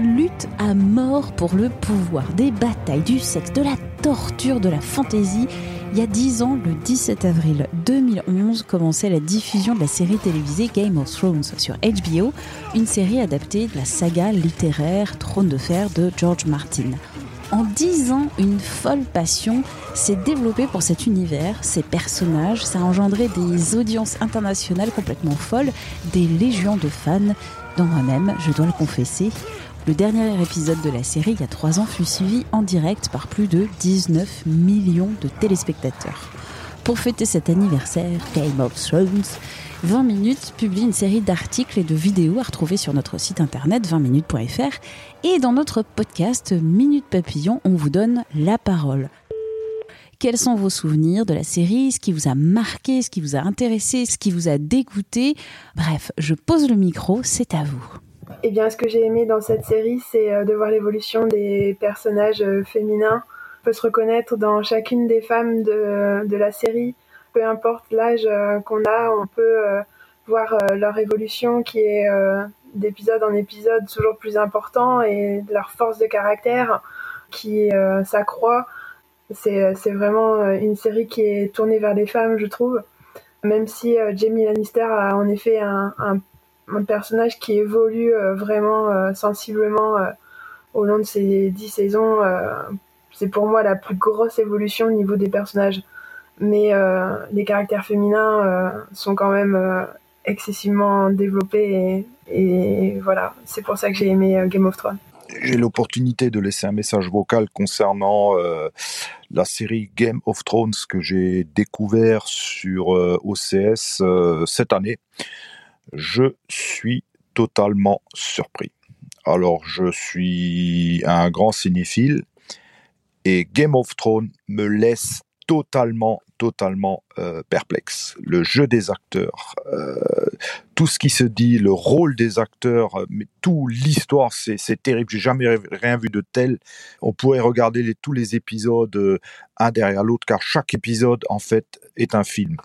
Lutte à mort pour le pouvoir, des batailles, du sexe, de la torture, de la fantaisie. Il y a dix ans, le 17 avril 2011, commençait la diffusion de la série télévisée Game of Thrones sur HBO, une série adaptée de la saga littéraire Trône de fer de George Martin. En dix ans, une folle passion s'est développée pour cet univers, ces personnages. Ça a engendré des audiences internationales complètement folles, des légions de fans, dont moi-même, je dois le confesser. Le dernier épisode de la série, il y a trois ans, fut suivi en direct par plus de 19 millions de téléspectateurs. Pour fêter cet anniversaire, Game of Thrones, 20 minutes publie une série d'articles et de vidéos à retrouver sur notre site internet 20minutes.fr et dans notre podcast Minute Papillon, on vous donne la parole. Quels sont vos souvenirs de la série Ce qui vous a marqué, ce qui vous a intéressé, ce qui vous a dégoûté? Bref, je pose le micro, c'est à vous. Eh bien, ce que j'ai aimé dans cette série, c'est euh, de voir l'évolution des personnages euh, féminins. On peut se reconnaître dans chacune des femmes de, de la série. Peu importe l'âge euh, qu'on a, on peut voir leur évolution qui est d'épisode en épisode toujours plus important et leur force de caractère qui s'accroît. C'est, vraiment une série qui est tournée vers les femmes, je trouve. Même si Jamie Lannister a en effet un un personnage qui évolue euh, vraiment euh, sensiblement euh, au long de ces dix saisons. c'est pour moi la plus grosse évolution au niveau des personnages. Mais les caractères féminins sont quand même excessivement développés et, voilà, c'est pour ça que j'ai aimé Game of Thrones j'ai l'opportunité de laisser un message vocal concernant la série Game of Thrones que j'ai découvert sur OCS cette année je suis totalement surpris. Alors, je suis un grand cinéphile et Game of Thrones me laisse totalement, totalement euh, perplexe. Le jeu des acteurs, euh, tout ce qui se dit, le rôle des acteurs, euh, mais tout l'histoire, c'est, terrible. J'ai jamais rien vu de tel. On pourrait regarder tous les épisodes un derrière l'autre, car chaque épisode, en fait, est un film.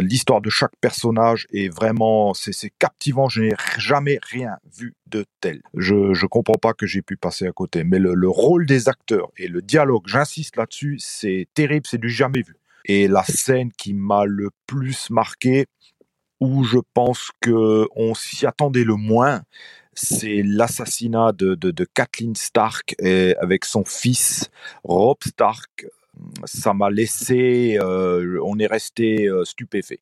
l'histoire de chaque personnage est vraiment, c'est, captivant. Je n'ai jamais rien vu de tel. Je, ne comprends pas que j'ai pu passer à côté. Mais le rôle des acteurs et le dialogue, j'insiste là-dessus, c'est terrible, c'est du jamais vu. Et la scène qui m'a le plus marqué, où je pense que on s'y attendait le moins, c'est l'assassinat de, de, Kathleen Stark et avec son fils Rob Stark. Ça m'a laissé, euh, on est resté euh, stupéfait.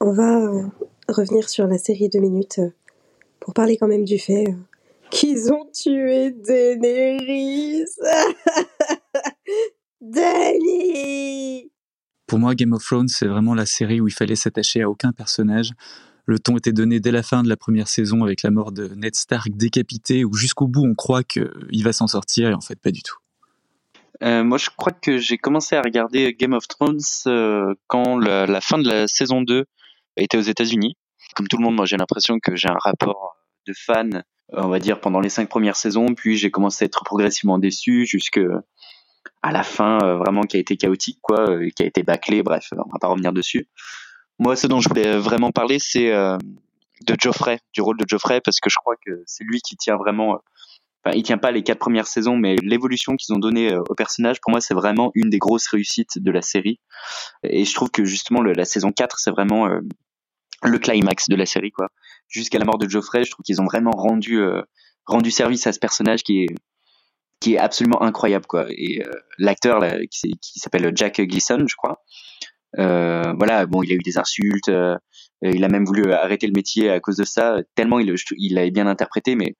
On va euh, revenir sur la série de minutes pour parler quand même du fait qu'ils ont tué Daenerys. Danny pour moi, Game of Thrones, c'est vraiment la série où il fallait s'attacher à aucun personnage. Le ton était donné dès la fin de la première saison avec la mort de Ned Stark décapité, où jusqu'au bout on croit qu'il va s'en sortir et en fait pas du tout. Euh, moi, je crois que j'ai commencé à regarder Game of Thrones euh, quand la, fin de la saison 2 était aux États-Unis. Comme tout le monde, moi, j'ai l'impression que j'ai un rapport de fan, on va dire, pendant les cinq premières saisons. Puis j'ai commencé à être progressivement déçu jusque à la fin euh, vraiment qui a été chaotique quoi, euh, qui a été bâclé. Bref, on va pas revenir dessus. Moi, ce dont je voulais vraiment parler, c'est euh, de Geoffrey, du rôle de Geoffrey, parce que je crois que c'est lui qui tient vraiment. Enfin, il tient pas les quatre premières saisons, mais l'évolution qu'ils ont donnée au personnage, pour moi, c'est vraiment une des grosses réussites de la série. Et je trouve que justement, la saison 4, c'est vraiment le climax de la série, quoi. Jusqu'à la mort de Geoffrey, je trouve qu'ils ont vraiment rendu rendu service à ce personnage qui est qui est absolument incroyable quoi. Et euh, l'acteur qui, qui s'appelle Jack Gleason, je crois. Euh, voilà, bon, il a eu des insultes, euh, il a même voulu arrêter le métier à cause de ça, tellement il, il l'avait bien interprété, mais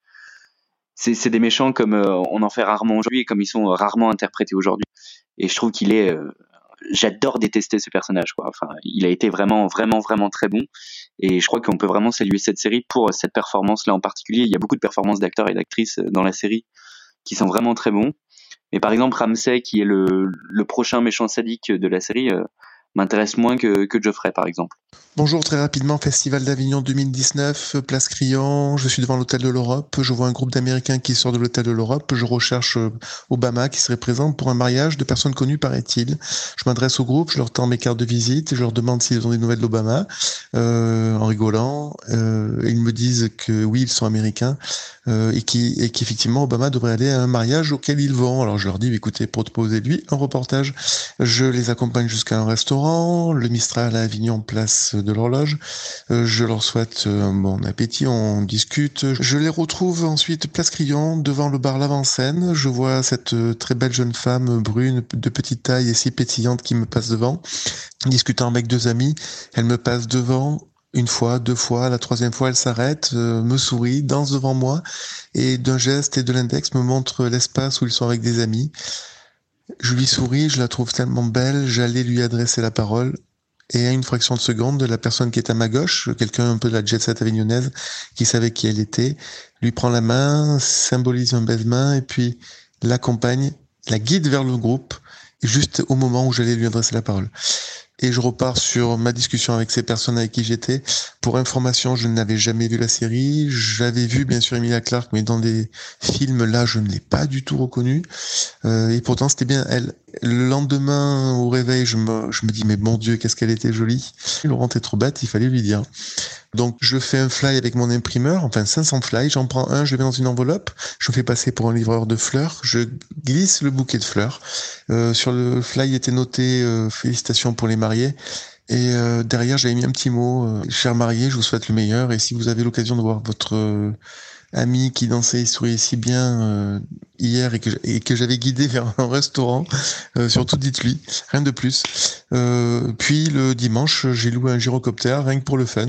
c'est des méchants comme on en fait rarement aujourd'hui et comme ils sont rarement interprétés aujourd'hui. Et je trouve qu'il est j'adore détester ce personnage quoi. Enfin, il a été vraiment vraiment vraiment très bon et je crois qu'on peut vraiment saluer cette série pour cette performance là en particulier. Il y a beaucoup de performances d'acteurs et d'actrices dans la série qui sont vraiment très bons. Mais par exemple Ramsey qui est le, le prochain méchant sadique de la série euh, m'intéresse moins que, que Geoffrey par exemple. Bonjour, très rapidement, Festival d'Avignon 2019, Place Crillon, je suis devant l'Hôtel de l'Europe, je vois un groupe d'Américains qui sort de l'Hôtel de l'Europe, je recherche euh, Obama qui serait présent pour un mariage de personnes connues, paraît-il. Je m'adresse au groupe, je leur tends mes cartes de visite, je leur demande s'ils ont des nouvelles d'Obama, euh, en rigolant. Euh, ils me disent que oui, ils sont américains et et qu'effectivement Obama devrait aller à un mariage auquel ils vont. Alors je leur dis, écoutez, proposez-lui un reportage. Je les accompagne jusqu'à un restaurant, le Mistral à Avignon, place de l'horloge. Euh, je leur souhaite euh, bon appétit, on discute. Je les retrouve ensuite place Crillon devant le bar L'Avant-Scène. Je vois cette euh, très belle jeune femme brune de petite taille et si pétillante qui me passe devant. Discutant avec deux amis, elle me passe devant, une fois, deux fois, la troisième fois, elle s'arrête, me sourit, danse devant moi et d'un geste et de l'index me montre l'espace où ils sont avec des amis. Je lui souris, je la trouve tellement belle, j'allais lui adresser la parole. Et à une fraction de seconde, la personne qui est à ma gauche, quelqu'un un peu de la jet set avignonnaise, qui savait qui elle était, lui prend la main, symbolise un baise-main et puis l'accompagne, la guide vers le groupe, juste au moment où j'allais lui adresser la parole et je repars sur ma discussion avec ces personnes avec qui j'étais. Pour information, je n'avais jamais vu la série. J'avais vu bien sûr Emilia Clarke, mais dans des films là, je ne l'ai pas du tout reconnue. Euh, et pourtant, c'était bien elle. Le lendemain, au réveil, je me, je me dis, mais mon Dieu, qu'est-ce qu'elle était jolie. Laurent est trop bête, il fallait lui dire. Donc, je fais un fly avec mon imprimeur, enfin 500 fly, j'en prends un, je le mets dans une enveloppe, je me fais passer pour un livreur de fleurs, je glisse le bouquet de fleurs. Euh, sur le fly était noté euh, félicitations pour les mariés. Et euh, derrière, j'avais mis un petit mot, euh, cher marié, je vous souhaite le meilleur. Et si vous avez l'occasion de voir votre ami qui dansait et souriait si bien euh, hier et que, j'avais guidé vers un restaurant. Euh, surtout dites-lui, rien de plus. Euh, puis le dimanche, j'ai loué un gyrocoptère, rien que pour le fun,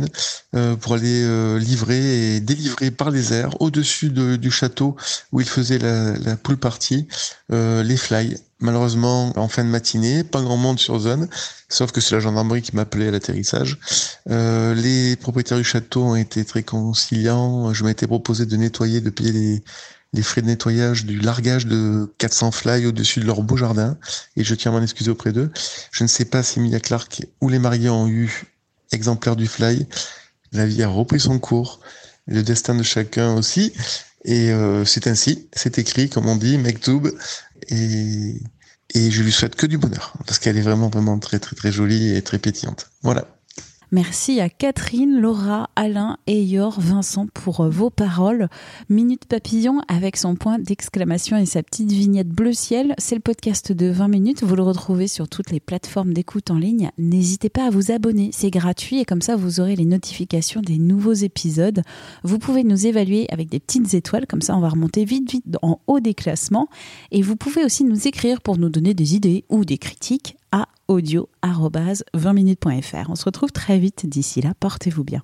pour aller livrer et délivrer par les airs au-dessus du château où il faisait la, la pool party les fly Malheureusement, en fin de matinée, pas grand monde sur zone, sauf que c'est la gendarmerie qui m'appelait à l'atterrissage. Euh, les propriétaires du château ont été très conciliants. Je m'étais proposé de nettoyer, de payer les, frais de nettoyage du largage de 400 fly au-dessus de leur beau jardin. Et je tiens à m'en excuser auprès d'eux. Je ne sais pas si Emilia Clark ou les mariés ont eu exemplaire du fly. La vie a repris son cours. Le destin de chacun aussi. Et euh, c'est ainsi, c'est écrit, comme on dit, Mektoub, et, je lui souhaite que du bonheur, parce qu'elle est vraiment, vraiment très, très, très jolie et très pétillante. Voilà. Merci à Catherine, Laura, Alain et Yor, Vincent pour euh, vos paroles. Minute Papillon avec son point d'exclamation et sa petite vignette bleu ciel. C'est le podcast de 20 minutes. Vous le retrouvez sur toutes les plateformes d'écoute en ligne. N'hésitez pas à vous abonner. C'est gratuit et comme ça vous aurez les notifications des nouveaux épisodes. Vous pouvez nous évaluer avec des petites étoiles. Comme ça on va remonter vite, vite en haut des classements. Et vous pouvez aussi nous écrire pour nous donner des idées ou des critiques à audio-20minutes.fr. On se retrouve très vite d'ici là, portez-vous bien.